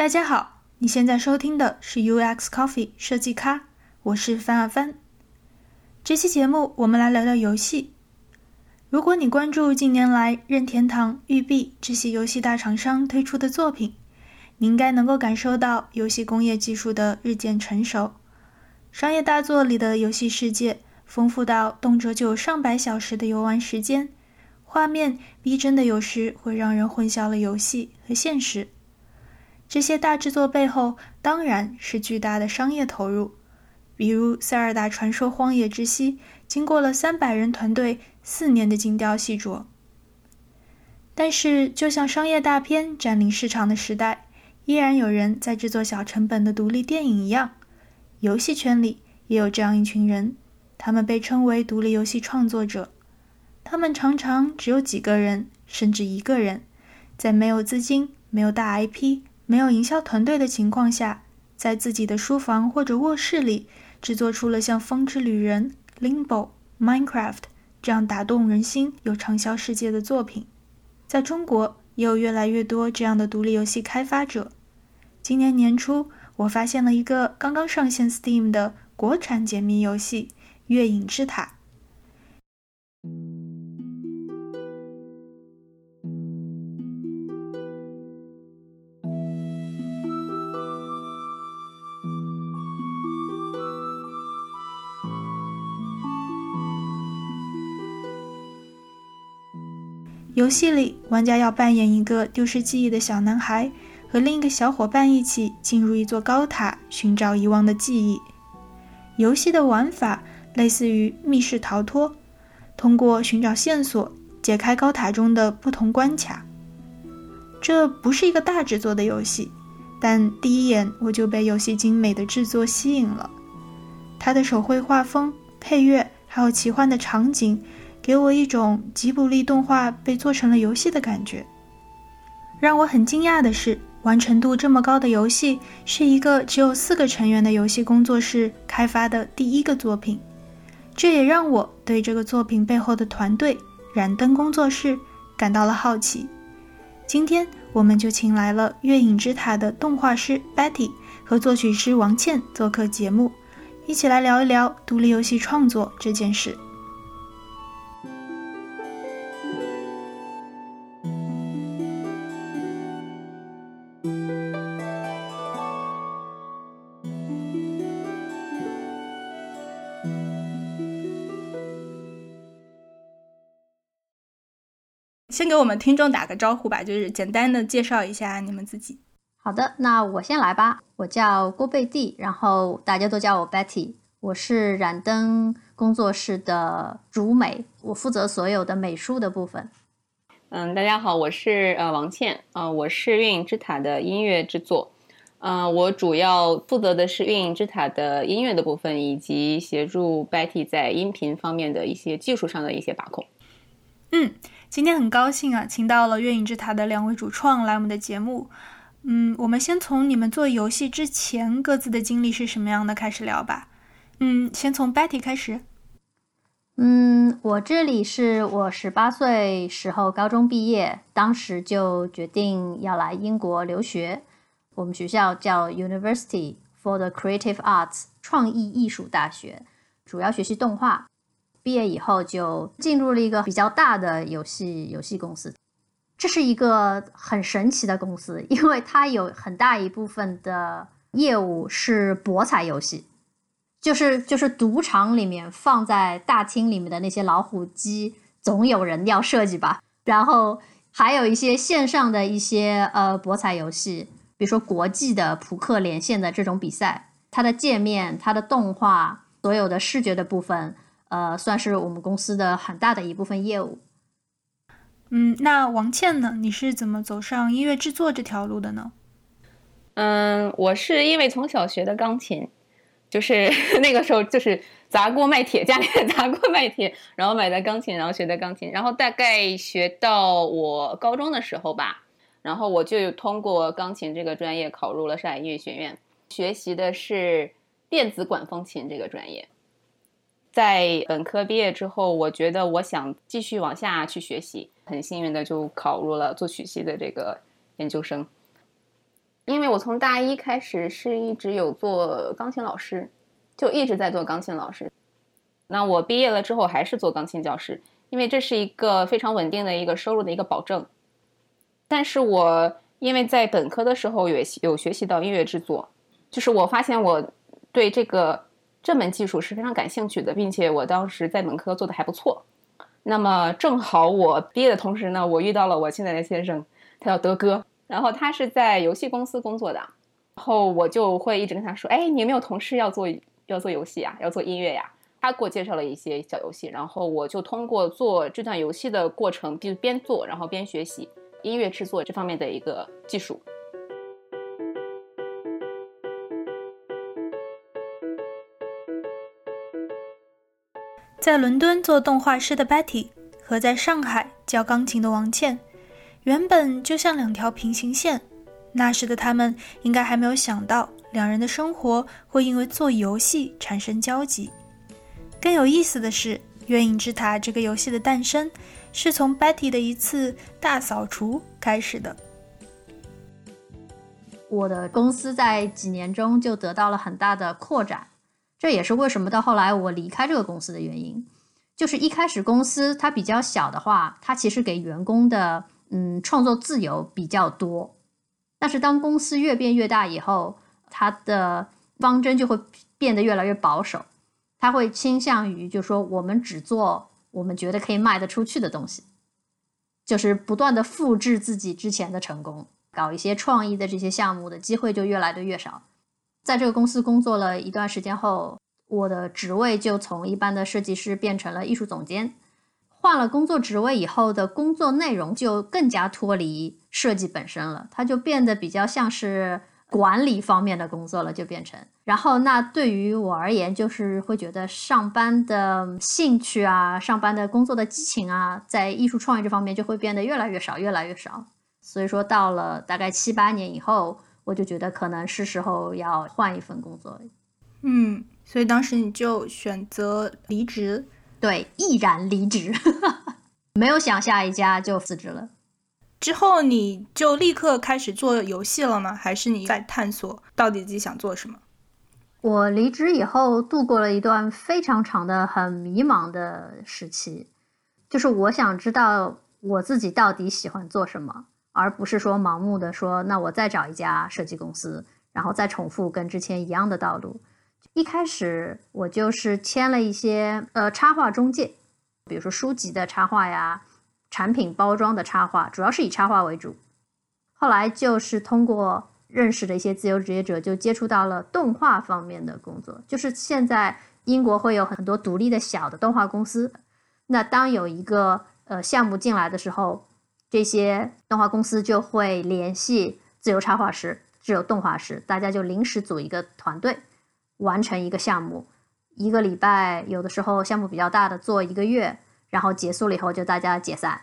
大家好，你现在收听的是 UX Coffee 设计咖，我是范阿帆。这期节目我们来聊聊游戏。如果你关注近年来任天堂、育碧这些游戏大厂商推出的作品，你应该能够感受到游戏工业技术的日渐成熟。商业大作里的游戏世界丰富到动辄就有上百小时的游玩时间，画面逼真的有时会让人混淆了游戏和现实。这些大制作背后当然是巨大的商业投入，比如《塞尔达传说：荒野之息》，经过了三百人团队四年的精雕细琢。但是，就像商业大片占领市场的时代，依然有人在制作小成本的独立电影一样，游戏圈里也有这样一群人，他们被称为独立游戏创作者。他们常常只有几个人，甚至一个人，在没有资金、没有大 IP。没有营销团队的情况下，在自己的书房或者卧室里制作出了像《风之旅人》、《Limbo》、《Minecraft》这样打动人心、有畅销世界的作品。在中国，也有越来越多这样的独立游戏开发者。今年年初，我发现了一个刚刚上线 Steam 的国产解谜游戏《月影之塔》。游戏里，玩家要扮演一个丢失记忆的小男孩，和另一个小伙伴一起进入一座高塔，寻找遗忘的记忆。游戏的玩法类似于密室逃脱，通过寻找线索解开高塔中的不同关卡。这不是一个大制作的游戏，但第一眼我就被游戏精美的制作吸引了。它的手绘画风、配乐还有奇幻的场景。给我一种吉卜力动画被做成了游戏的感觉。让我很惊讶的是，完成度这么高的游戏是一个只有四个成员的游戏工作室开发的第一个作品。这也让我对这个作品背后的团队燃灯工作室感到了好奇。今天，我们就请来了《月影之塔》的动画师 Betty 和作曲师王倩做客节目，一起来聊一聊独立游戏创作这件事。先给我们听众打个招呼吧，就是简单的介绍一下你们自己。好的，那我先来吧。我叫郭贝蒂，然后大家都叫我 Betty。我是染灯工作室的主美，我负责所有的美术的部分。嗯，大家好，我是呃王倩，呃，我是月影之塔的音乐制作。嗯，我主要负责的是月影之塔的音乐的部分，以及协助 Betty 在音频方面的一些技术上的一些把控。嗯。今天很高兴啊，请到了月影之塔的两位主创来我们的节目。嗯，我们先从你们做游戏之前各自的经历是什么样的开始聊吧。嗯，先从 Betty 开始。嗯，我这里是我十八岁时候高中毕业，当时就决定要来英国留学。我们学校叫 University for the Creative Arts 创意艺术大学，主要学习动画。毕业以后就进入了一个比较大的游戏游戏公司，这是一个很神奇的公司，因为它有很大一部分的业务是博彩游戏，就是就是赌场里面放在大厅里面的那些老虎机，总有人要设计吧。然后还有一些线上的一些呃博彩游戏，比如说国际的扑克连线的这种比赛，它的界面、它的动画、所有的视觉的部分。呃，算是我们公司的很大的一部分业务。嗯，那王倩呢？你是怎么走上音乐制作这条路的呢？嗯，我是因为从小学的钢琴，就是 那个时候就是砸锅卖铁，家里砸锅卖铁，然后买的钢琴，然后学的钢琴，然后大概学到我高中的时候吧，然后我就通过钢琴这个专业考入了上海音乐学院，学习的是电子管风琴这个专业。在本科毕业之后，我觉得我想继续往下去学习，很幸运的就考入了作曲系的这个研究生。因为我从大一开始是一直有做钢琴老师，就一直在做钢琴老师。那我毕业了之后还是做钢琴教师，因为这是一个非常稳定的一个收入的一个保证。但是我因为在本科的时候有有学习到音乐制作，就是我发现我对这个这门技术是非常感兴趣的，并且我当时在本科做的还不错。那么正好我毕业的同时呢，我遇到了我现在的先生，他叫德哥，然后他是在游戏公司工作的，然后我就会一直跟他说：“哎，你有没有同事要做要做游戏啊？要做音乐呀？”他给我介绍了一些小游戏，然后我就通过做这段游戏的过程，就边做然后边学习音乐制作这方面的一个技术。在伦敦做动画师的 Betty 和在上海教钢琴的王倩，原本就像两条平行线。那时的他们应该还没有想到，两人的生活会因为做游戏产生交集。更有意思的是，《月影之塔》这个游戏的诞生，是从 Betty 的一次大扫除开始的。我的公司在几年中就得到了很大的扩展。这也是为什么到后来我离开这个公司的原因，就是一开始公司它比较小的话，它其实给员工的嗯创作自由比较多，但是当公司越变越大以后，它的方针就会变得越来越保守，它会倾向于就说我们只做我们觉得可以卖得出去的东西，就是不断的复制自己之前的成功，搞一些创意的这些项目的机会就越来的越少。在这个公司工作了一段时间后，我的职位就从一般的设计师变成了艺术总监。换了工作职位以后的工作内容就更加脱离设计本身了，它就变得比较像是管理方面的工作了，就变成。然后，那对于我而言，就是会觉得上班的兴趣啊，上班的工作的激情啊，在艺术创意这方面就会变得越来越少，越来越少。所以说，到了大概七八年以后。我就觉得可能是时候要换一份工作，嗯，所以当时你就选择离职，对，毅然离职，没有想下一家就辞职了。之后你就立刻开始做游戏了吗？还是你在探索到底自己想做什么？我离职以后度过了一段非常长的、很迷茫的时期，就是我想知道我自己到底喜欢做什么。而不是说盲目的说，那我再找一家设计公司，然后再重复跟之前一样的道路。一开始我就是签了一些呃插画中介，比如说书籍的插画呀，产品包装的插画，主要是以插画为主。后来就是通过认识的一些自由职业者，就接触到了动画方面的工作。就是现在英国会有很多独立的小的动画公司，那当有一个呃项目进来的时候。这些动画公司就会联系自由插画师、自由动画师，大家就临时组一个团队，完成一个项目，一个礼拜，有的时候项目比较大的做一个月，然后结束了以后就大家解散。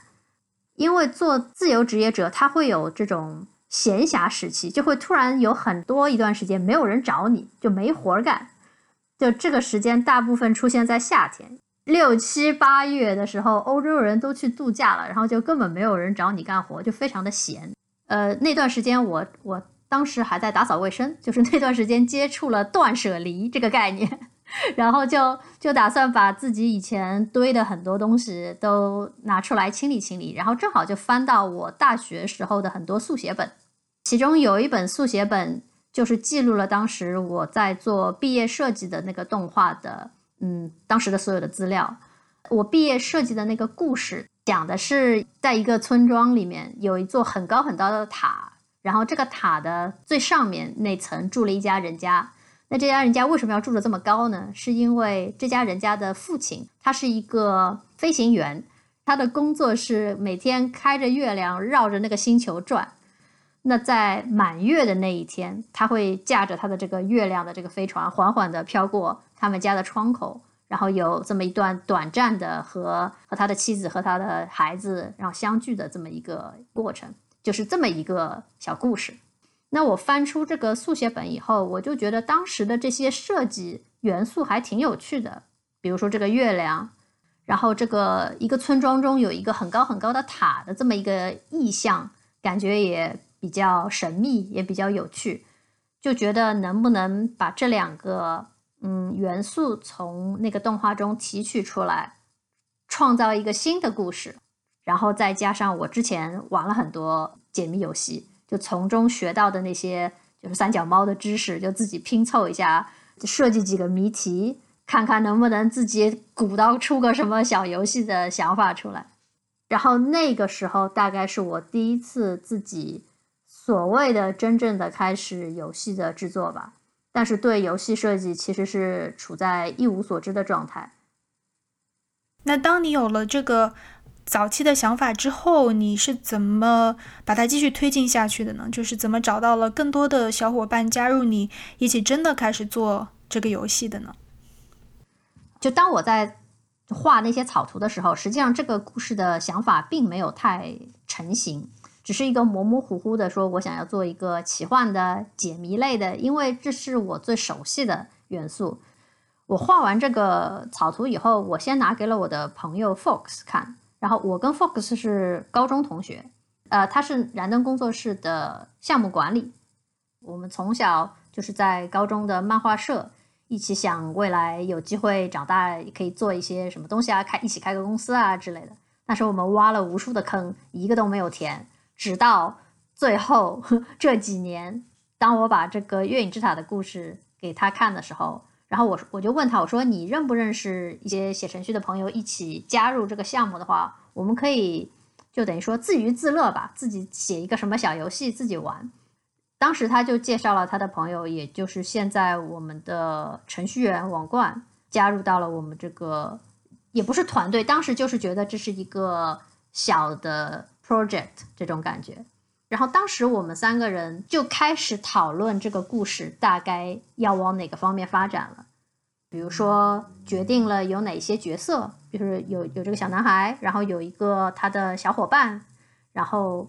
因为做自由职业者，他会有这种闲暇时期，就会突然有很多一段时间没有人找你，就没活干。就这个时间大部分出现在夏天。六七八月的时候，欧洲人都去度假了，然后就根本没有人找你干活，就非常的闲。呃，那段时间我我当时还在打扫卫生，就是那段时间接触了断舍离这个概念，然后就就打算把自己以前堆的很多东西都拿出来清理清理，然后正好就翻到我大学时候的很多速写本，其中有一本速写本就是记录了当时我在做毕业设计的那个动画的。嗯，当时的所有的资料，我毕业设计的那个故事讲的是，在一个村庄里面有一座很高很高的塔，然后这个塔的最上面那层住了一家人家。那这家人家为什么要住的这么高呢？是因为这家人家的父亲他是一个飞行员，他的工作是每天开着月亮绕着那个星球转。那在满月的那一天，他会驾着他的这个月亮的这个飞船缓缓地飘过。他们家的窗口，然后有这么一段短暂的和和他的妻子和他的孩子然后相聚的这么一个过程，就是这么一个小故事。那我翻出这个速写本以后，我就觉得当时的这些设计元素还挺有趣的，比如说这个月亮，然后这个一个村庄中有一个很高很高的塔的这么一个意象，感觉也比较神秘，也比较有趣，就觉得能不能把这两个嗯元素从那个动画中提取出来，创造一个新的故事，然后再加上我之前玩了很多解谜游戏，就从中学到的那些就是三脚猫的知识，就自己拼凑一下，设计几个谜题，看看能不能自己鼓捣出个什么小游戏的想法出来。然后那个时候大概是我第一次自己所谓的真正的开始游戏的制作吧，但是对游戏设计其实是处在一无所知的状态。那当你有了这个早期的想法之后，你是怎么把它继续推进下去的呢？就是怎么找到了更多的小伙伴加入你一起真的开始做这个游戏的呢？就当我在。画那些草图的时候，实际上这个故事的想法并没有太成型，只是一个模模糊糊的说，我想要做一个奇幻的解谜类的，因为这是我最熟悉的元素。我画完这个草图以后，我先拿给了我的朋友 Fox 看，然后我跟 Fox 是高中同学，呃，他是燃灯工作室的项目管理，我们从小就是在高中的漫画社。一起想未来有机会长大可以做一些什么东西啊，开一起开个公司啊之类的。那时候我们挖了无数的坑，一个都没有填。直到最后 这几年，当我把这个月影之塔的故事给他看的时候，然后我我就问他，我说你认不认识一些写程序的朋友一起加入这个项目的话，我们可以就等于说自娱自乐吧，自己写一个什么小游戏自己玩。当时他就介绍了他的朋友，也就是现在我们的程序员王冠加入到了我们这个，也不是团队，当时就是觉得这是一个小的 project 这种感觉。然后当时我们三个人就开始讨论这个故事大概要往哪个方面发展了。比如说决定了有哪些角色，就是有有这个小男孩，然后有一个他的小伙伴，然后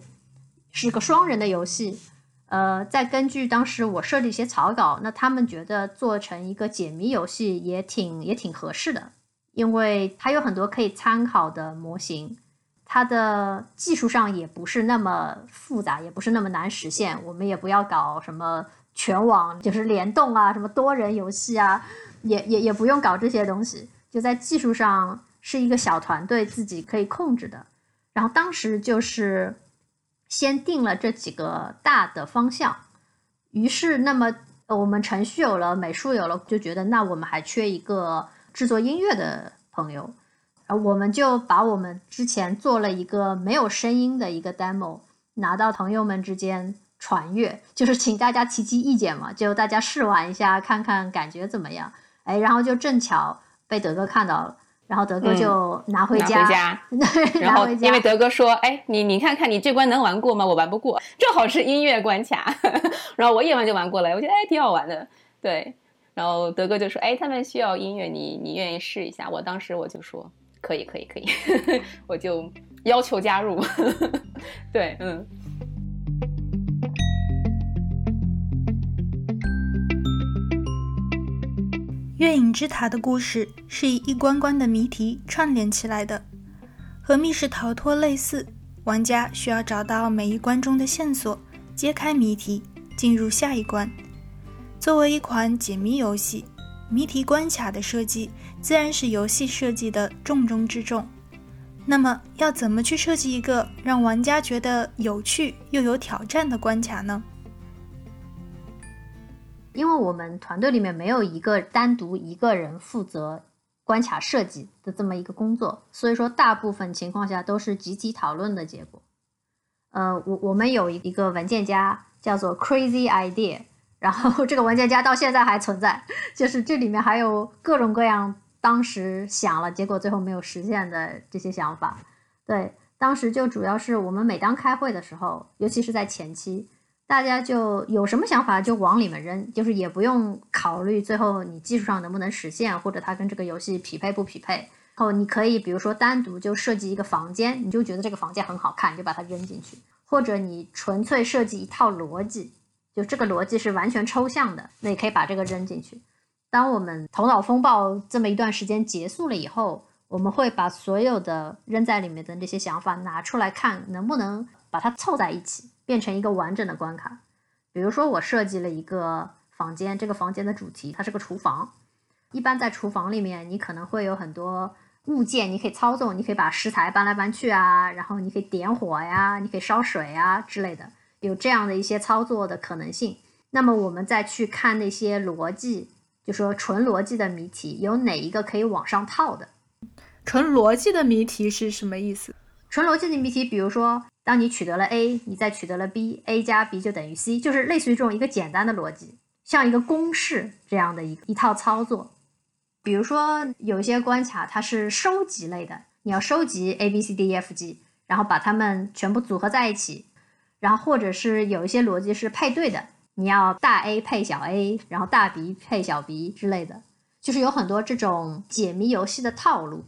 是个双人的游戏。呃，再根据当时我设计一些草稿，那他们觉得做成一个解谜游戏也挺也挺合适的，因为它有很多可以参考的模型，它的技术上也不是那么复杂，也不是那么难实现。我们也不要搞什么全网就是联动啊，什么多人游戏啊，也也也不用搞这些东西，就在技术上是一个小团队自己可以控制的。然后当时就是。先定了这几个大的方向，于是那么我们程序有了，美术有了，就觉得那我们还缺一个制作音乐的朋友，啊，我们就把我们之前做了一个没有声音的一个 demo 拿到朋友们之间传阅，就是请大家提提意见嘛，就大家试玩一下，看看感觉怎么样，哎，然后就正巧被德哥看到了。然后德哥就拿回家，拿回家然后因为德哥说：“哎，你你看看你这关能玩过吗？我玩不过，正好是音乐关卡。”然后我一玩就玩过了，我觉得哎挺好玩的。对，然后德哥就说：“哎，他们需要音乐，你你愿意试一下？”我当时我就说：“可以，可以，可以。”我就要求加入。对，嗯。月影之塔的故事是以一关关的谜题串联起来的，和密室逃脱类似，玩家需要找到每一关中的线索，揭开谜题，进入下一关。作为一款解谜游戏，谜题关卡的设计自然是游戏设计的重中之重。那么，要怎么去设计一个让玩家觉得有趣又有挑战的关卡呢？因为我们团队里面没有一个单独一个人负责关卡设计的这么一个工作，所以说大部分情况下都是集体讨论的结果。呃，我我们有一个文件夹叫做 Crazy Idea，然后这个文件夹到现在还存在，就是这里面还有各种各样当时想了结果最后没有实现的这些想法。对，当时就主要是我们每当开会的时候，尤其是在前期。大家就有什么想法就往里面扔，就是也不用考虑最后你技术上能不能实现，或者它跟这个游戏匹配不匹配。然后你可以比如说单独就设计一个房间，你就觉得这个房间很好看，你就把它扔进去；或者你纯粹设计一套逻辑，就这个逻辑是完全抽象的，那也可以把这个扔进去。当我们头脑风暴这么一段时间结束了以后，我们会把所有的扔在里面的那些想法拿出来看，能不能把它凑在一起。变成一个完整的关卡。比如说，我设计了一个房间，这个房间的主题它是个厨房。一般在厨房里面，你可能会有很多物件，你可以操纵，你可以把食材搬来搬去啊，然后你可以点火呀，你可以烧水啊之类的，有这样的一些操作的可能性。那么我们再去看那些逻辑，就说纯逻辑的谜题，有哪一个可以往上套的？纯逻辑的谜题是什么意思？纯逻辑的谜题，比如说，当你取得了 a，你再取得了 b，a 加 b 就等于 c，就是类似于这种一个简单的逻辑，像一个公式这样的一一套操作。比如说，有一些关卡它是收集类的，你要收集 a b c d e f g，然后把它们全部组合在一起，然后或者是有一些逻辑是配对的，你要大 A 配小 a，然后大 B 配小 b 之类的，就是有很多这种解谜游戏的套路。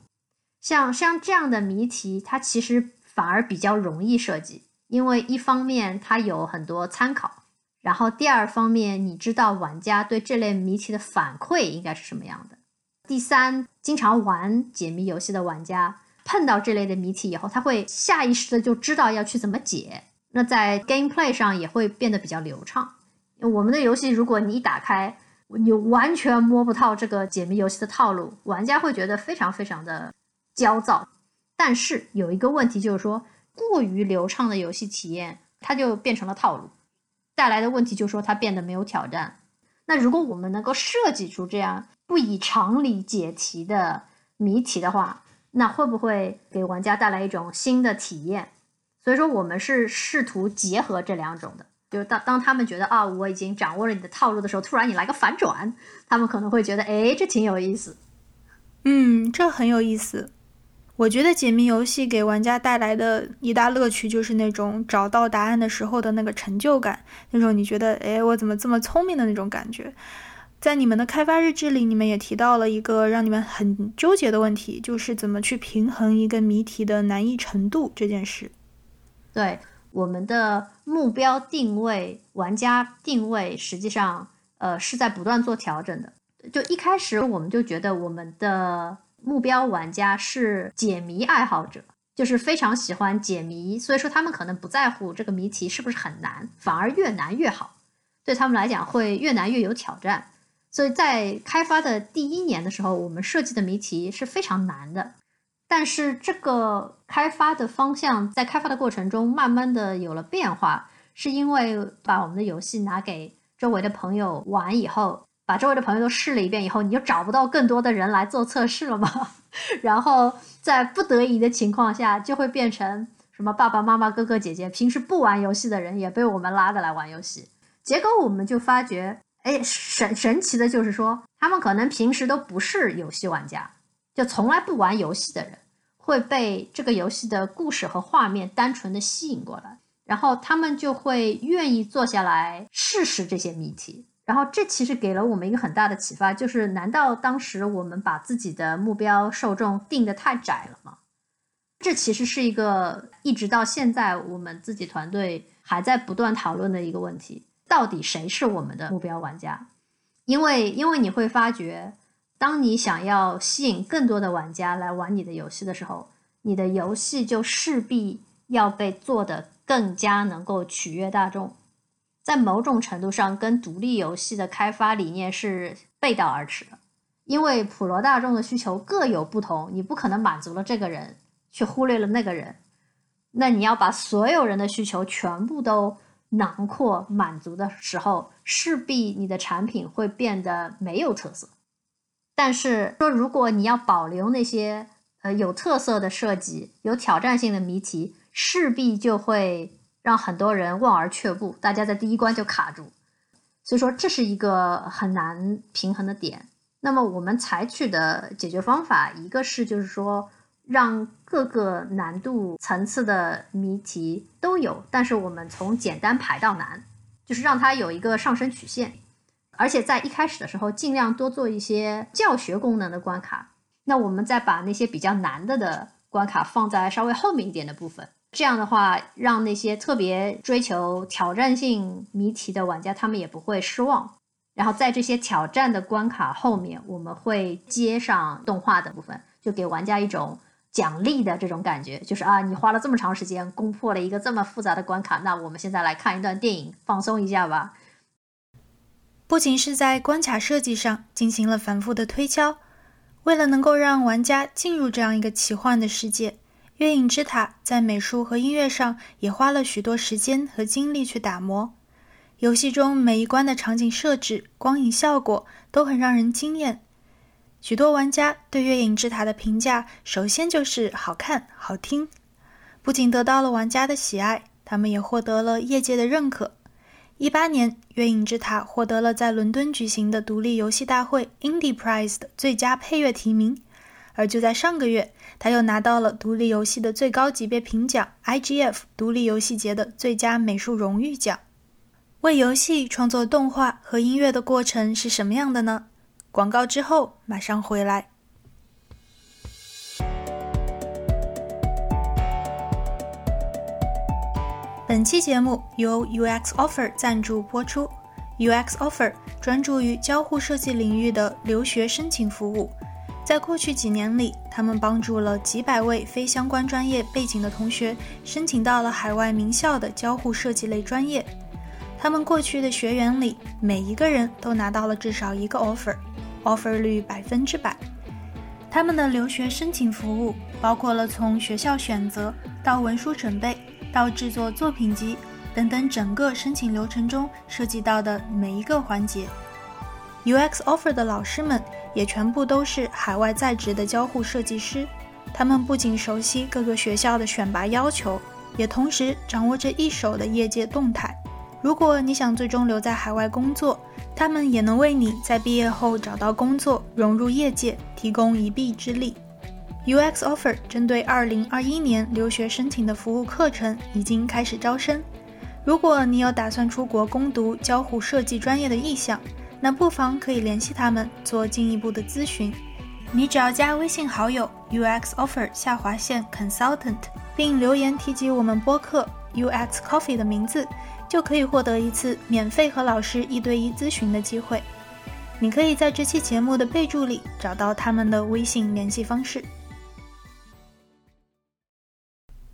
像像这样的谜题，它其实反而比较容易设计，因为一方面它有很多参考，然后第二方面你知道玩家对这类谜题的反馈应该是什么样的。第三，经常玩解谜游戏的玩家碰到这类的谜题以后，他会下意识的就知道要去怎么解。那在 gameplay 上也会变得比较流畅。我们的游戏，如果你一打开，你完全摸不透这个解谜游戏的套路，玩家会觉得非常非常的焦躁。但是有一个问题就是说，过于流畅的游戏体验，它就变成了套路，带来的问题就是说它变得没有挑战。那如果我们能够设计出这样，不以常理解题的谜题的话，那会不会给玩家带来一种新的体验？所以说，我们是试图结合这两种的。就是当当他们觉得啊，我已经掌握了你的套路的时候，突然你来个反转，他们可能会觉得，哎，这挺有意思。嗯，这很有意思。我觉得解谜游戏给玩家带来的一大乐趣，就是那种找到答案的时候的那个成就感，那种你觉得，哎，我怎么这么聪明的那种感觉。在你们的开发日志里，你们也提到了一个让你们很纠结的问题，就是怎么去平衡一个谜题的难易程度这件事。对我们的目标定位、玩家定位，实际上呃是在不断做调整的。就一开始我们就觉得我们的目标玩家是解谜爱好者，就是非常喜欢解谜，所以说他们可能不在乎这个谜题是不是很难，反而越难越好，对他们来讲会越难越有挑战。所以在开发的第一年的时候，我们设计的谜题是非常难的。但是这个开发的方向在开发的过程中慢慢的有了变化，是因为把我们的游戏拿给周围的朋友玩以后，把周围的朋友都试了一遍以后，你就找不到更多的人来做测试了吗？然后在不得已的情况下，就会变成什么爸爸妈妈、哥哥姐姐，平时不玩游戏的人也被我们拉着来玩游戏。结果我们就发觉。哎，神神奇的就是说，他们可能平时都不是游戏玩家，就从来不玩游戏的人，会被这个游戏的故事和画面单纯的吸引过来，然后他们就会愿意坐下来试试这些谜题。然后这其实给了我们一个很大的启发，就是难道当时我们把自己的目标受众定的太窄了吗？这其实是一个一直到现在我们自己团队还在不断讨论的一个问题。到底谁是我们的目标玩家？因为，因为你会发觉，当你想要吸引更多的玩家来玩你的游戏的时候，你的游戏就势必要被做得更加能够取悦大众。在某种程度上，跟独立游戏的开发理念是背道而驰的。因为普罗大众的需求各有不同，你不可能满足了这个人，却忽略了那个人。那你要把所有人的需求全部都。囊括满足的时候，势必你的产品会变得没有特色。但是说，如果你要保留那些呃有特色的设计、有挑战性的谜题，势必就会让很多人望而却步，大家在第一关就卡住。所以说，这是一个很难平衡的点。那么我们采取的解决方法，一个是就是说。让各个难度层次的谜题都有，但是我们从简单排到难，就是让它有一个上升曲线，而且在一开始的时候尽量多做一些教学功能的关卡。那我们再把那些比较难的的关卡放在稍微后面一点的部分，这样的话，让那些特别追求挑战性谜题的玩家他们也不会失望。然后在这些挑战的关卡后面，我们会接上动画的部分，就给玩家一种。奖励的这种感觉，就是啊，你花了这么长时间攻破了一个这么复杂的关卡，那我们现在来看一段电影，放松一下吧。不仅是在关卡设计上进行了反复的推敲，为了能够让玩家进入这样一个奇幻的世界，《月影之塔》在美术和音乐上也花了许多时间和精力去打磨。游戏中每一关的场景设置、光影效果都很让人惊艳。许多玩家对《月影之塔》的评价，首先就是好看、好听。不仅得到了玩家的喜爱，他们也获得了业界的认可。一八年，《月影之塔》获得了在伦敦举行的独立游戏大会 Indie Prize 的最佳配乐提名。而就在上个月，他又拿到了独立游戏的最高级别评奖 IGF 独立游戏节的最佳美术荣誉奖。为游戏创作动画和音乐的过程是什么样的呢？广告之后马上回来。本期节目由 UX Offer 赞助播出。UX Offer 专注于交互设计领域的留学申请服务，在过去几年里，他们帮助了几百位非相关专业背景的同学申请到了海外名校的交互设计类专业。他们过去的学员里，每一个人都拿到了至少一个 offer。offer 率百分之百。他们的留学申请服务包括了从学校选择到文书准备到制作作品集等等整个申请流程中涉及到的每一个环节。UX offer 的老师们也全部都是海外在职的交互设计师，他们不仅熟悉各个学校的选拔要求，也同时掌握着一手的业界动态。如果你想最终留在海外工作，他们也能为你在毕业后找到工作、融入业界提供一臂之力。UX Offer 针对2021年留学申请的服务课程已经开始招生。如果你有打算出国攻读交互设计专业的意向，那不妨可以联系他们做进一步的咨询。你只要加微信好友 UX Offer 下划线 Consultant，并留言提及我们播客 UX Coffee 的名字。就可以获得一次免费和老师一对一咨询的机会。你可以在这期节目的备注里找到他们的微信联系方式。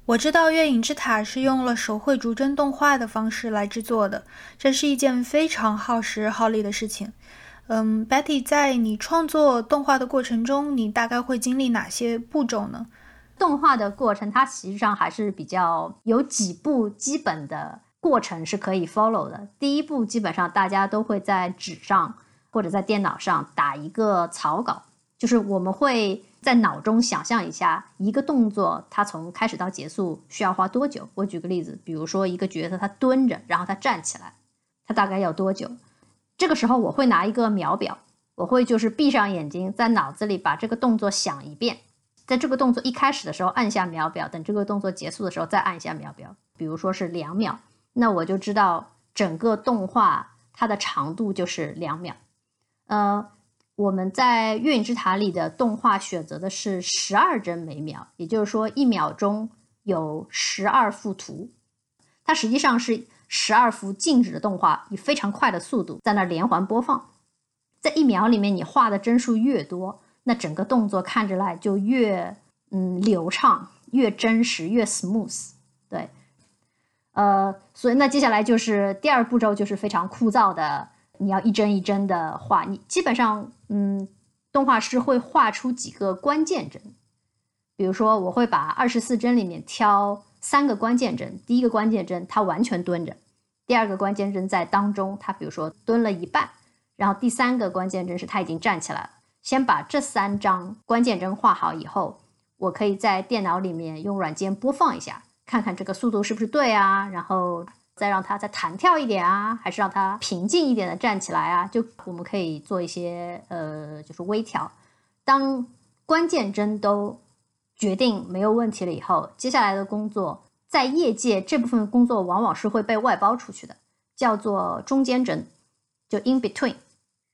我知道《月影之塔》是用了手绘逐帧动画的方式来制作的，这是一件非常耗时耗力的事情。嗯，Betty，在你创作动画的过程中，你大概会经历哪些步骤呢？动画的过程它实际上还是比较有几步基本的。过程是可以 follow 的。第一步，基本上大家都会在纸上或者在电脑上打一个草稿，就是我们会在脑中想象一下一个动作，它从开始到结束需要花多久。我举个例子，比如说一个角色他蹲着，然后他站起来，他大概要多久？这个时候我会拿一个秒表，我会就是闭上眼睛，在脑子里把这个动作想一遍，在这个动作一开始的时候按下秒表，等这个动作结束的时候再按一下秒表，比如说是两秒。那我就知道整个动画它的长度就是两秒，呃，我们在《月影之塔》里的动画选择的是十二帧每秒，也就是说一秒钟有十二幅图，它实际上是十二幅静止的动画，以非常快的速度在那连环播放，在一秒里面你画的帧数越多，那整个动作看着来就越嗯流畅，越真实，越 smooth，对。呃，所以那接下来就是第二步骤，就是非常枯燥的，你要一帧一帧的画。你基本上，嗯，动画师会画出几个关键帧，比如说我会把二十四帧里面挑三个关键帧，第一个关键帧它完全蹲着，第二个关键帧在当中，它比如说蹲了一半，然后第三个关键帧是它已经站起来了。先把这三张关键帧画好以后，我可以在电脑里面用软件播放一下。看看这个速度是不是对啊，然后再让它再弹跳一点啊，还是让它平静一点的站起来啊？就我们可以做一些呃，就是微调。当关键帧都决定没有问题了以后，接下来的工作在业界这部分工作往往是会被外包出去的，叫做中间帧，就 in between。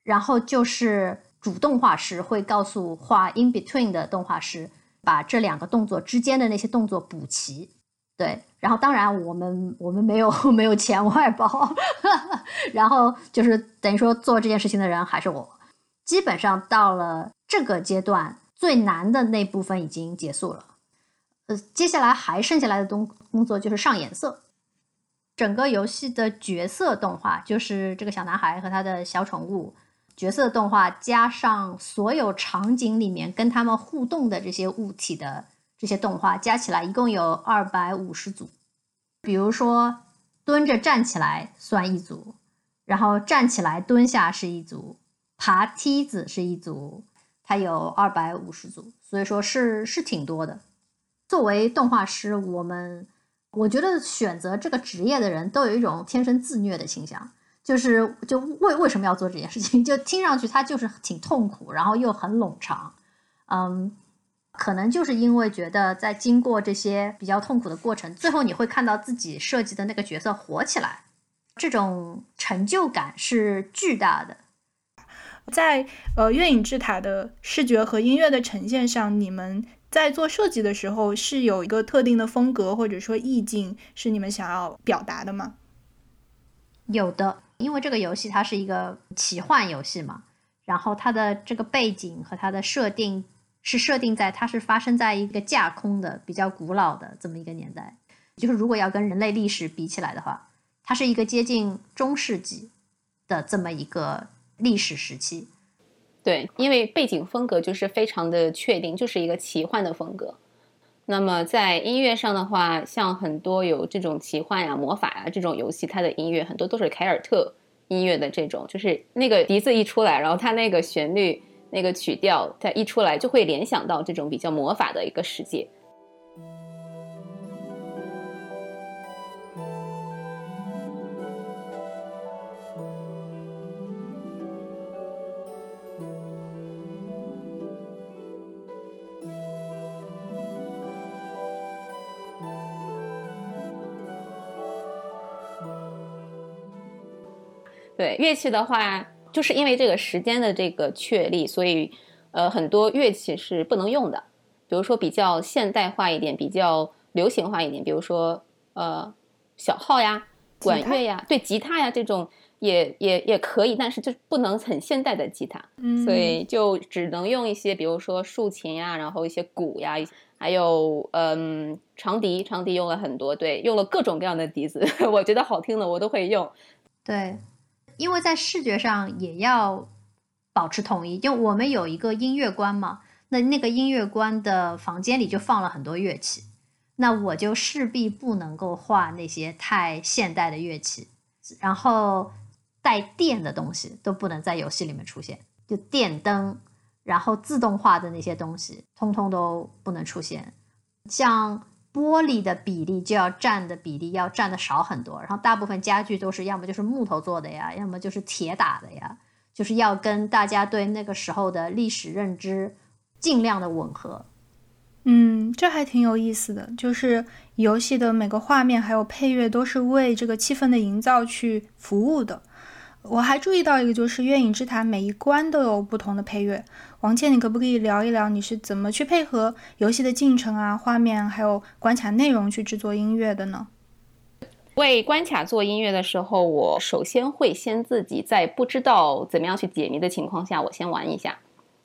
然后就是主动画师会告诉画 in between 的动画师，把这两个动作之间的那些动作补齐。对，然后当然我们我们没有 没有钱外包，然后就是等于说做这件事情的人还是我。基本上到了这个阶段，最难的那部分已经结束了，呃，接下来还剩下来的东工作就是上颜色。整个游戏的角色动画就是这个小男孩和他的小宠物角色动画，加上所有场景里面跟他们互动的这些物体的这些动画，加起来一共有二百五十组。比如说，蹲着站起来算一组，然后站起来蹲下是一组，爬梯子是一组，它有二百五十组，所以说是是挺多的。作为动画师，我们。我觉得选择这个职业的人都有一种天生自虐的倾向，就是就为为什么要做这件事情？就听上去它就是挺痛苦，然后又很冗长，嗯，可能就是因为觉得在经过这些比较痛苦的过程，最后你会看到自己设计的那个角色火起来，这种成就感是巨大的。在呃月影之塔的视觉和音乐的呈现上，你们。在做设计的时候，是有一个特定的风格或者说意境是你们想要表达的吗？有的，因为这个游戏它是一个奇幻游戏嘛，然后它的这个背景和它的设定是设定在它是发生在一个架空的比较古老的这么一个年代，就是如果要跟人类历史比起来的话，它是一个接近中世纪的这么一个历史时期。对，因为背景风格就是非常的确定，就是一个奇幻的风格。那么在音乐上的话，像很多有这种奇幻呀、魔法呀这种游戏，它的音乐很多都是凯尔特音乐的这种，就是那个笛子一出来，然后它那个旋律、那个曲调，它一出来就会联想到这种比较魔法的一个世界。对乐器的话，就是因为这个时间的这个确立，所以呃很多乐器是不能用的。比如说比较现代化一点、比较流行化一点，比如说呃小号呀、管乐呀，对吉他呀这种也也也可以，但是就不能很现代的吉他，嗯所以就只能用一些，比如说竖琴呀，然后一些鼓呀，还有嗯长笛，长笛用了很多，对，用了各种各样的笛子，我觉得好听的我都会用，对。因为在视觉上也要保持统一，就我们有一个音乐观嘛，那那个音乐观的房间里就放了很多乐器，那我就势必不能够画那些太现代的乐器，然后带电的东西都不能在游戏里面出现，就电灯，然后自动化的那些东西通通都不能出现，像。玻璃的比例就要占的比例要占的少很多，然后大部分家具都是要么就是木头做的呀，要么就是铁打的呀，就是要跟大家对那个时候的历史认知尽量的吻合。嗯，这还挺有意思的，就是游戏的每个画面还有配乐都是为这个气氛的营造去服务的。我还注意到一个，就是《月影之塔》每一关都有不同的配乐。王倩，你可不可以聊一聊你是怎么去配合游戏的进程啊、画面还有关卡内容去制作音乐的呢？为关卡做音乐的时候，我首先会先自己在不知道怎么样去解谜的情况下，我先玩一下，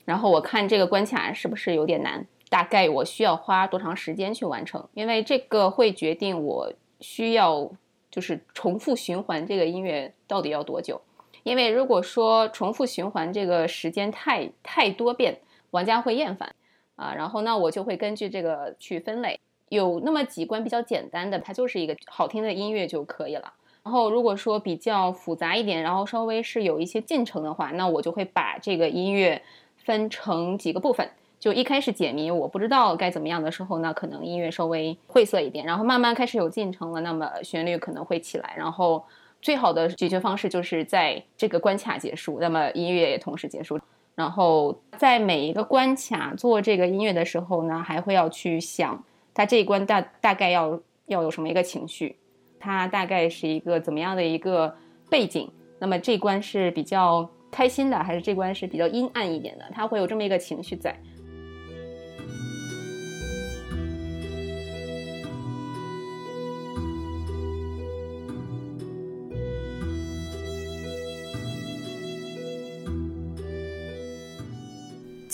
然后我看这个关卡是不是有点难，大概我需要花多长时间去完成，因为这个会决定我需要就是重复循环这个音乐到底要多久。因为如果说重复循环这个时间太太多遍，玩家会厌烦啊。然后那我就会根据这个去分类，有那么几关比较简单的，它就是一个好听的音乐就可以了。然后如果说比较复杂一点，然后稍微是有一些进程的话，那我就会把这个音乐分成几个部分。就一开始解谜我不知道该怎么样的时候，那可能音乐稍微晦涩一点。然后慢慢开始有进程了，那么旋律可能会起来，然后。最好的解决方式就是在这个关卡结束，那么音乐也同时结束。然后在每一个关卡做这个音乐的时候呢，还会要去想，它这一关大大概要要有什么一个情绪，它大概是一个怎么样的一个背景。那么这关是比较开心的，还是这关是比较阴暗一点的？它会有这么一个情绪在。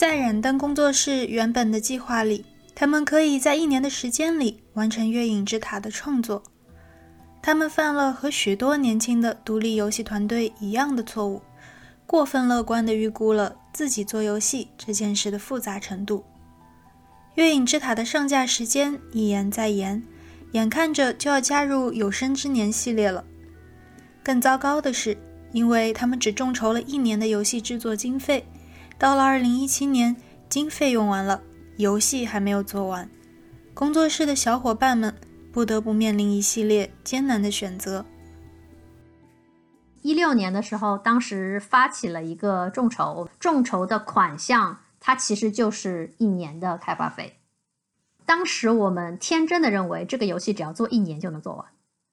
在染灯工作室原本的计划里，他们可以在一年的时间里完成《月影之塔》的创作。他们犯了和许多年轻的独立游戏团队一样的错误，过分乐观地预估了自己做游戏这件事的复杂程度。《月影之塔》的上架时间一延再延，眼看着就要加入有生之年系列了。更糟糕的是，因为他们只众筹了一年的游戏制作经费，到了2017年，经费用完了，游戏还没有做完，工作室的小伙伴们。不得不面临一系列艰难的选择。一六年的时候，当时发起了一个众筹，众筹的款项它其实就是一年的开发费。当时我们天真的认为这个游戏只要做一年就能做完，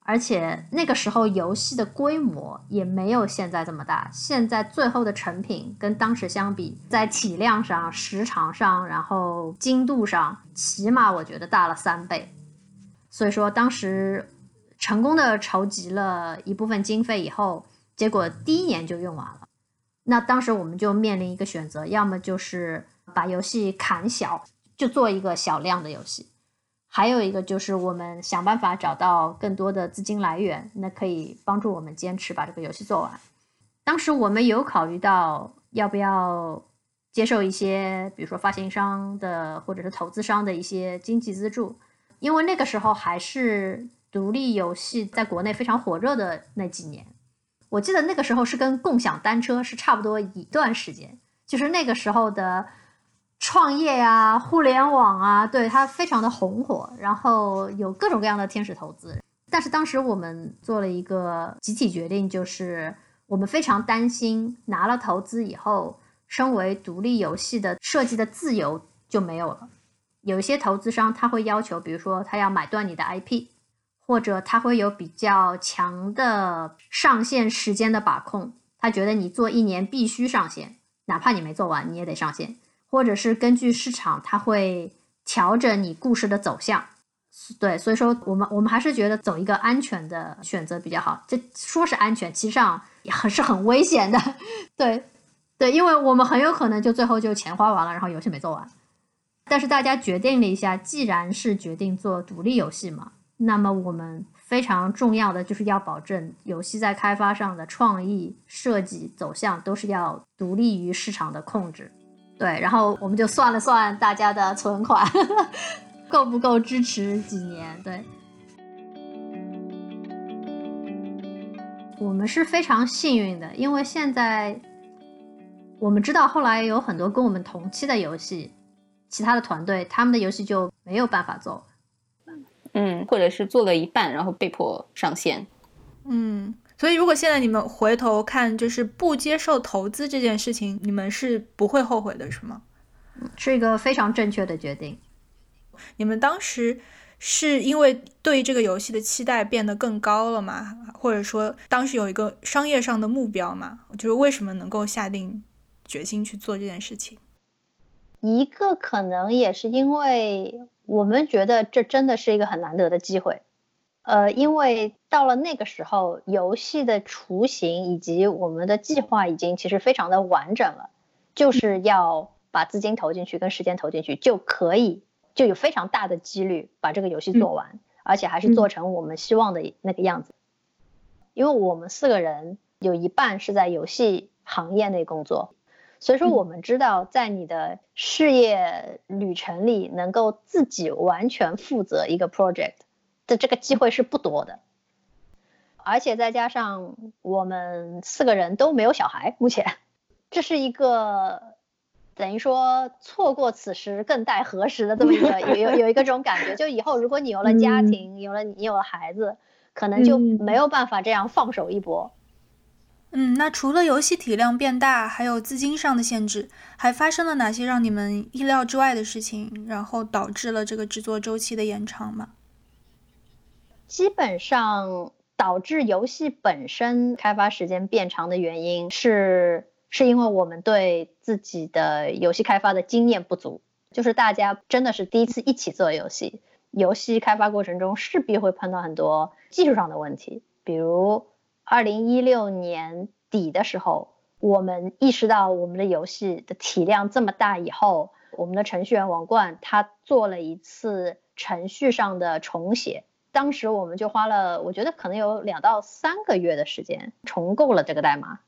而且那个时候游戏的规模也没有现在这么大。现在最后的成品跟当时相比，在体量上、时长上，然后精度上，起码我觉得大了三倍。所以说，当时成功的筹集了一部分经费以后，结果第一年就用完了。那当时我们就面临一个选择，要么就是把游戏砍小，就做一个小量的游戏；还有一个就是我们想办法找到更多的资金来源，那可以帮助我们坚持把这个游戏做完。当时我们有考虑到要不要接受一些，比如说发行商的或者是投资商的一些经济资助。因为那个时候还是独立游戏在国内非常火热的那几年，我记得那个时候是跟共享单车是差不多一段时间，就是那个时候的创业呀、互联网啊，对它非常的红火，然后有各种各样的天使投资。但是当时我们做了一个集体决定，就是我们非常担心拿了投资以后，身为独立游戏的设计的自由就没有了。有一些投资商他会要求，比如说他要买断你的 IP，或者他会有比较强的上线时间的把控，他觉得你做一年必须上线，哪怕你没做完你也得上线，或者是根据市场他会调整你故事的走向。对，所以说我们我们还是觉得走一个安全的选择比较好。这说是安全，其实上也很是很危险的。对，对，因为我们很有可能就最后就钱花完了，然后游戏没做完。但是大家决定了一下，既然是决定做独立游戏嘛，那么我们非常重要的就是要保证游戏在开发上的创意设计走向都是要独立于市场的控制。对，然后我们就算了算大家的存款够不够支持几年。对，我们是非常幸运的，因为现在我们知道后来有很多跟我们同期的游戏。其他的团队，他们的游戏就没有办法做，嗯，或者是做了一半，然后被迫上线，嗯，所以如果现在你们回头看，就是不接受投资这件事情，你们是不会后悔的，是吗？是一个非常正确的决定。你们当时是因为对这个游戏的期待变得更高了吗？或者说当时有一个商业上的目标吗？就是为什么能够下定决心去做这件事情？一个可能也是因为我们觉得这真的是一个很难得的机会，呃，因为到了那个时候，游戏的雏形以及我们的计划已经其实非常的完整了，就是要把资金投进去，跟时间投进去，就可以就有非常大的几率把这个游戏做完，而且还是做成我们希望的那个样子。因为我们四个人有一半是在游戏行业内工作。所以说，我们知道，在你的事业旅程里，能够自己完全负责一个 project 的这个机会是不多的。而且再加上我们四个人都没有小孩，目前，这是一个等于说错过此时更待何时的这么一个有有有一个这种感觉。就以后如果你有了家庭，有了你有了孩子，可能就没有办法这样放手一搏。嗯，那除了游戏体量变大，还有资金上的限制，还发生了哪些让你们意料之外的事情，然后导致了这个制作周期的延长吗？基本上导致游戏本身开发时间变长的原因是，是因为我们对自己的游戏开发的经验不足，就是大家真的是第一次一起做游戏，游戏开发过程中势必会碰到很多技术上的问题，比如。二零一六年底的时候，我们意识到我们的游戏的体量这么大以后，我们的程序员王冠他做了一次程序上的重写，当时我们就花了，我觉得可能有两到三个月的时间重构了这个代码。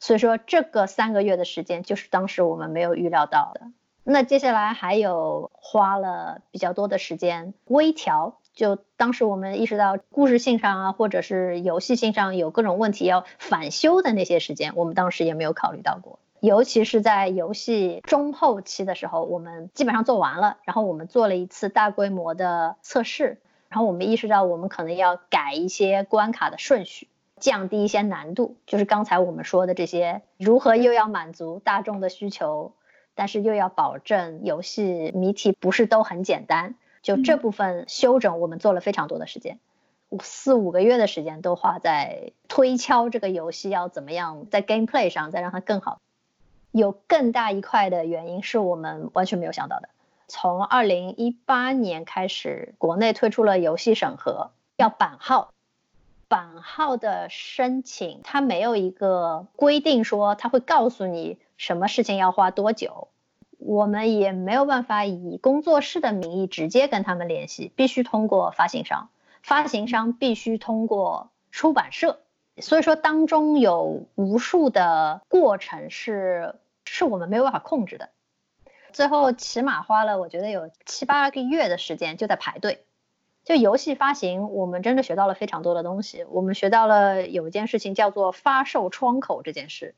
所以说，这个三个月的时间就是当时我们没有预料到的。那接下来还有花了比较多的时间微调，就当时我们意识到故事性上啊，或者是游戏性上有各种问题要返修的那些时间，我们当时也没有考虑到过。尤其是在游戏中后期的时候，我们基本上做完了，然后我们做了一次大规模的测试，然后我们意识到我们可能要改一些关卡的顺序，降低一些难度，就是刚才我们说的这些，如何又要满足大众的需求，但是又要保证游戏谜题不是都很简单，就这部分修整，我们做了非常多的时间，四五个月的时间都花在推敲这个游戏要怎么样在 gameplay 上再让它更好。有更大一块的原因是我们完全没有想到的。从二零一八年开始，国内推出了游戏审核，要版号。版号的申请，它没有一个规定说它会告诉你什么事情要花多久。我们也没有办法以工作室的名义直接跟他们联系，必须通过发行商，发行商必须通过出版社。所以说，当中有无数的过程是。是我们没有办法控制的，最后起码花了我觉得有七八个月的时间就在排队。就游戏发行，我们真的学到了非常多的东西。我们学到了有一件事情叫做发售窗口这件事，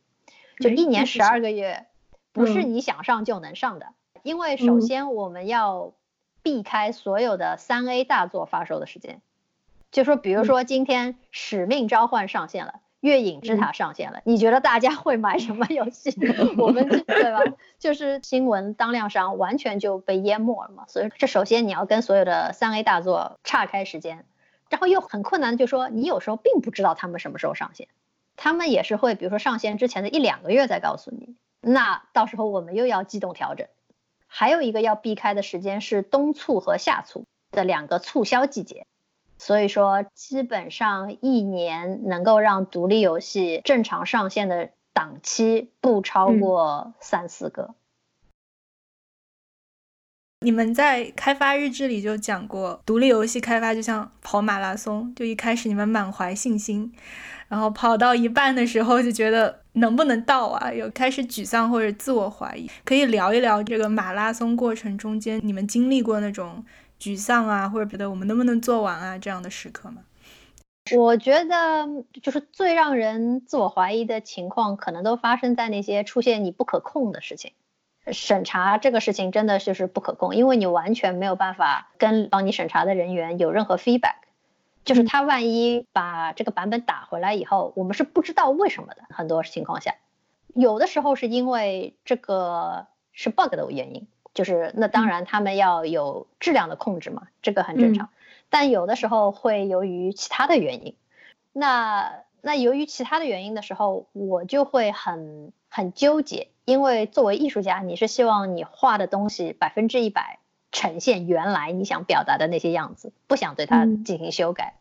就一年十二个月，不是你想上就能上的。因为首先我们要避开所有的三 A 大作发售的时间，就说比如说今天《使命召唤》上线了。月影之塔上线了，你觉得大家会买什么游戏？我们对吧？就是新闻当量上完全就被淹没了嘛。所以这首先你要跟所有的三 A 大作岔开时间，然后又很困难，就说你有时候并不知道他们什么时候上线，他们也是会比如说上线之前的一两个月再告诉你，那到时候我们又要机动调整。还有一个要避开的时间是冬促和夏促的两个促销季节。所以说，基本上一年能够让独立游戏正常上线的档期不超过三四个。你们在开发日志里就讲过，独立游戏开发就像跑马拉松，就一开始你们满怀信心，然后跑到一半的时候就觉得能不能到啊，有开始沮丧或者自我怀疑。可以聊一聊这个马拉松过程中间你们经历过那种。沮丧啊，或者觉得我们能不能做完啊这样的时刻吗？我觉得就是最让人自我怀疑的情况，可能都发生在那些出现你不可控的事情。审查这个事情真的就是不可控，因为你完全没有办法跟帮你审查的人员有任何 feedback。就是他万一把这个版本打回来以后，我们是不知道为什么的。很多情况下，有的时候是因为这个是 bug 的原因。就是那当然，他们要有质量的控制嘛，这个很正常。但有的时候会由于其他的原因，那那由于其他的原因的时候，我就会很很纠结，因为作为艺术家，你是希望你画的东西百分之一百呈现原来你想表达的那些样子，不想对它进行修改。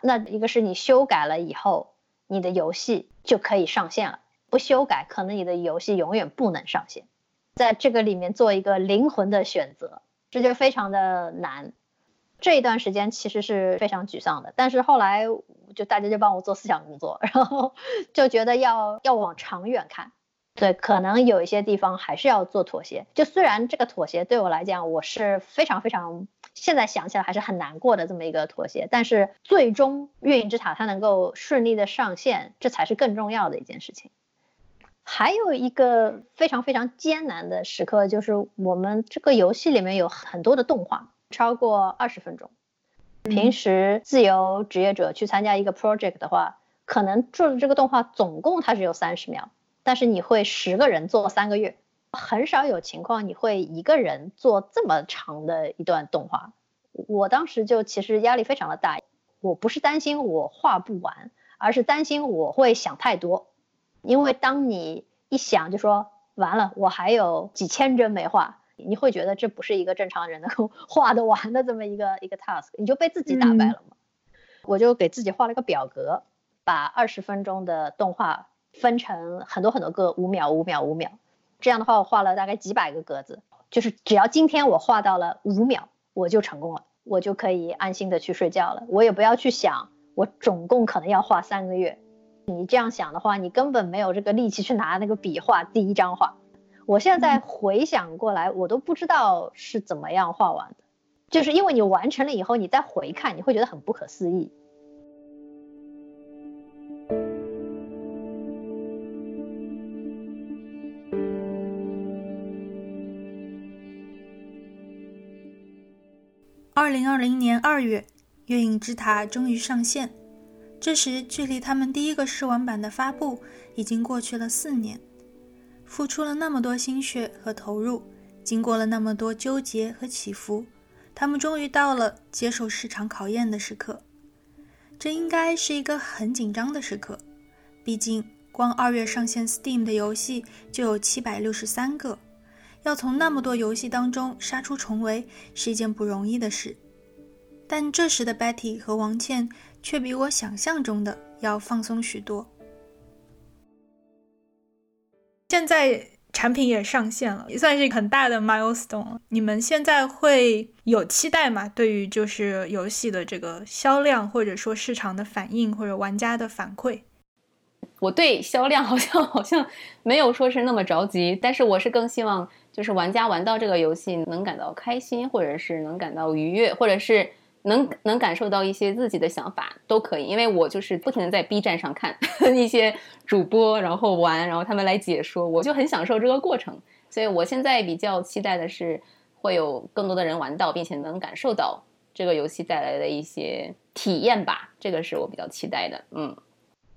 那一个是你修改了以后，你的游戏就可以上线了；不修改，可能你的游戏永远不能上线。在这个里面做一个灵魂的选择，这就非常的难。这一段时间其实是非常沮丧的，但是后来就大家就帮我做思想工作，然后就觉得要要往长远看。对，可能有一些地方还是要做妥协。就虽然这个妥协对我来讲，我是非常非常现在想起来还是很难过的这么一个妥协，但是最终运营之塔它能够顺利的上线，这才是更重要的一件事情。还有一个非常非常艰难的时刻，就是我们这个游戏里面有很多的动画，超过二十分钟。平时自由职业者去参加一个 project 的话，可能做的这个动画总共它只有三十秒，但是你会十个人做三个月，很少有情况你会一个人做这么长的一段动画。我当时就其实压力非常的大，我不是担心我画不完，而是担心我会想太多。因为当你一想就说完了，我还有几千帧没画，你会觉得这不是一个正常人能够 画得完的这么一个一个 task，你就被自己打败了嘛。我就给自己画了个表格，把二十分钟的动画分成很多很多个五秒五秒五秒，这样的话我画了大概几百个格子，就是只要今天我画到了五秒，我就成功了，我就可以安心的去睡觉了。我也不要去想，我总共可能要画三个月。你这样想的话，你根本没有这个力气去拿那个笔画第一张画。我现在回想过来，我都不知道是怎么样画完的，就是因为你完成了以后，你再回看，你会觉得很不可思议。二零二零年二月，《月影之塔》终于上线。这时，距离他们第一个试玩版的发布已经过去了四年，付出了那么多心血和投入，经过了那么多纠结和起伏，他们终于到了接受市场考验的时刻。这应该是一个很紧张的时刻，毕竟光二月上线 Steam 的游戏就有七百六十三个，要从那么多游戏当中杀出重围是一件不容易的事。但这时的 Betty 和王倩。却比我想象中的要放松许多。现在产品也上线了，也算是很大的 milestone。你们现在会有期待吗？对于就是游戏的这个销量，或者说市场的反应，或者玩家的反馈？我对销量好像 好像没有说是那么着急，但是我是更希望就是玩家玩到这个游戏能感到开心，或者是能感到愉悦，或者是。能能感受到一些自己的想法都可以，因为我就是不停的在 B 站上看 一些主播，然后玩，然后他们来解说，我就很享受这个过程。所以我现在比较期待的是，会有更多的人玩到，并且能感受到这个游戏带来的一些体验吧。这个是我比较期待的。嗯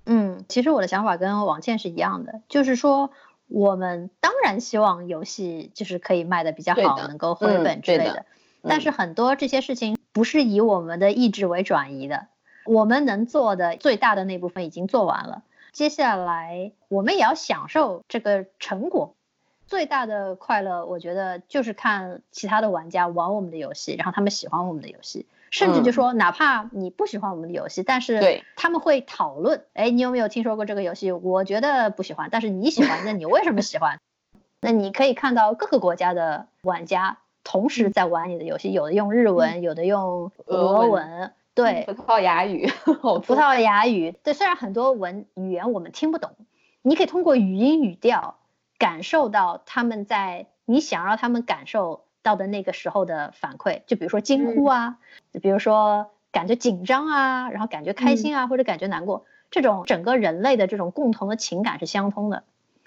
嗯，其实我的想法跟王倩是一样的，就是说我们当然希望游戏就是可以卖的比较好，能够回本之类的。但是很多这些事情不是以我们的意志为转移的，我们能做的最大的那部分已经做完了，接下来我们也要享受这个成果。最大的快乐，我觉得就是看其他的玩家玩我们的游戏，然后他们喜欢我们的游戏，甚至就说哪怕你不喜欢我们的游戏，但是他们会讨论，哎，你有没有听说过这个游戏？我觉得不喜欢，但是你喜欢，那你为什么喜欢？那你可以看到各个国家的玩家。同时在玩你的游戏，有的用日文，有的用俄文，对，葡萄牙语，葡萄牙语，对，虽然很多文语言我们听不懂，你可以通过语音语调感受到他们在你想让他们感受到的那个时候的反馈，就比如说惊呼啊，就比如说感觉紧张啊，然后感觉开心啊，或者感觉难过，这种整个人类的这种共同的情感是相通的，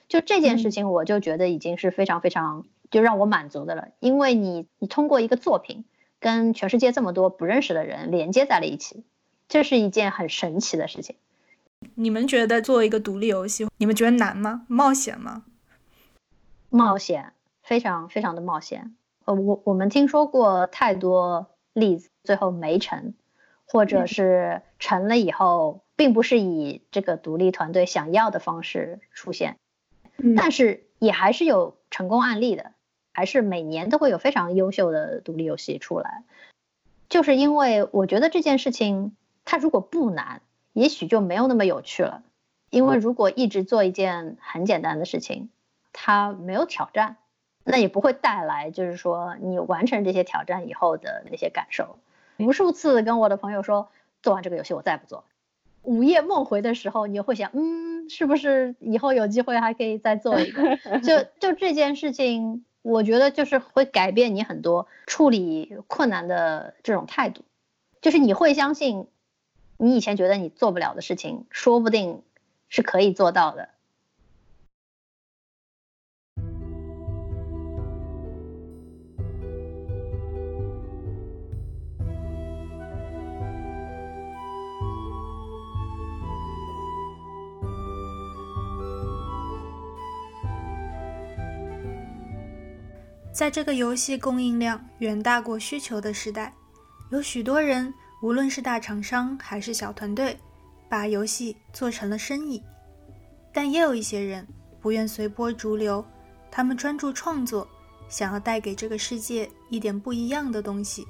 就这件事情，我就觉得已经是非常非常。就让我满足的了，因为你你通过一个作品跟全世界这么多不认识的人连接在了一起，这是一件很神奇的事情。你们觉得做一个独立游戏，你们觉得难吗？冒险吗？冒险，非常非常的冒险。呃，我我们听说过太多例子，最后没成，或者是成了以后，并不是以这个独立团队想要的方式出现，但是也还是有成功案例的。还是每年都会有非常优秀的独立游戏出来，就是因为我觉得这件事情它如果不难，也许就没有那么有趣了。因为如果一直做一件很简单的事情，它没有挑战，那也不会带来就是说你完成这些挑战以后的那些感受。无数次跟我的朋友说，做完这个游戏我再不做。午夜梦回的时候，你会想，嗯，是不是以后有机会还可以再做一个？就就这件事情。我觉得就是会改变你很多处理困难的这种态度，就是你会相信，你以前觉得你做不了的事情，说不定是可以做到的。在这个游戏供应量远大过需求的时代，有许多人，无论是大厂商还是小团队，把游戏做成了生意。但也有一些人不愿随波逐流，他们专注创作，想要带给这个世界一点不一样的东西。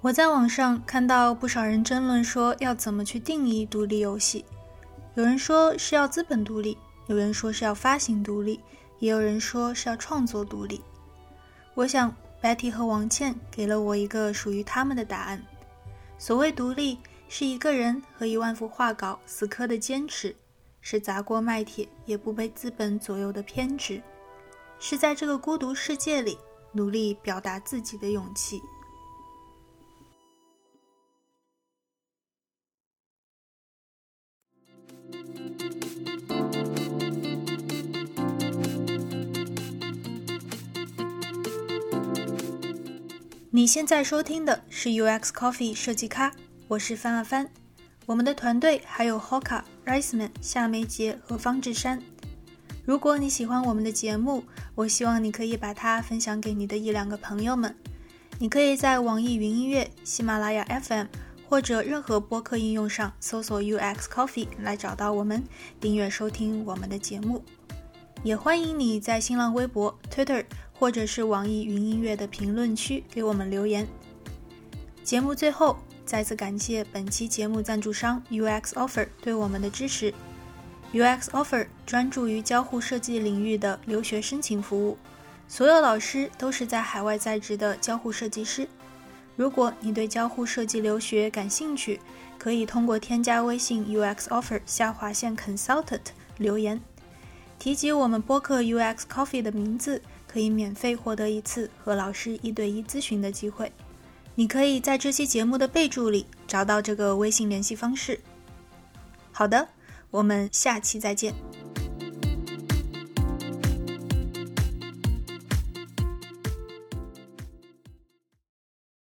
我在网上看到不少人争论说要怎么去定义独立游戏，有人说是要资本独立，有人说是要发行独立，也有人说是要创作独立。我想，Betty 和王倩给了我一个属于他们的答案。所谓独立，是一个人和一万幅画稿死磕的坚持，是砸锅卖铁也不被资本左右的偏执，是在这个孤独世界里努力表达自己的勇气。你现在收听的是 UX Coffee 设计咖，我是范阿帆。我们的团队还有 Hoka、Riceman、夏梅杰和方志山。如果你喜欢我们的节目，我希望你可以把它分享给你的一两个朋友们。你可以在网易云音乐、喜马拉雅 FM 或者任何播客应用上搜索 UX Coffee 来找到我们，订阅收听我们的节目。也欢迎你在新浪微博、Twitter。或者是网易云音乐的评论区给我们留言。节目最后再次感谢本期节目赞助商 UX Offer 对我们的支持。UX Offer 专注于交互设计领域的留学申请服务，所有老师都是在海外在职的交互设计师。如果你对交互设计留学感兴趣，可以通过添加微信 UX Offer 下划线 Consultant 留言，提及我们播客 UX Coffee 的名字。可以免费获得一次和老师一对一咨询的机会。你可以在这期节目的备注里找到这个微信联系方式。好的，我们下期再见。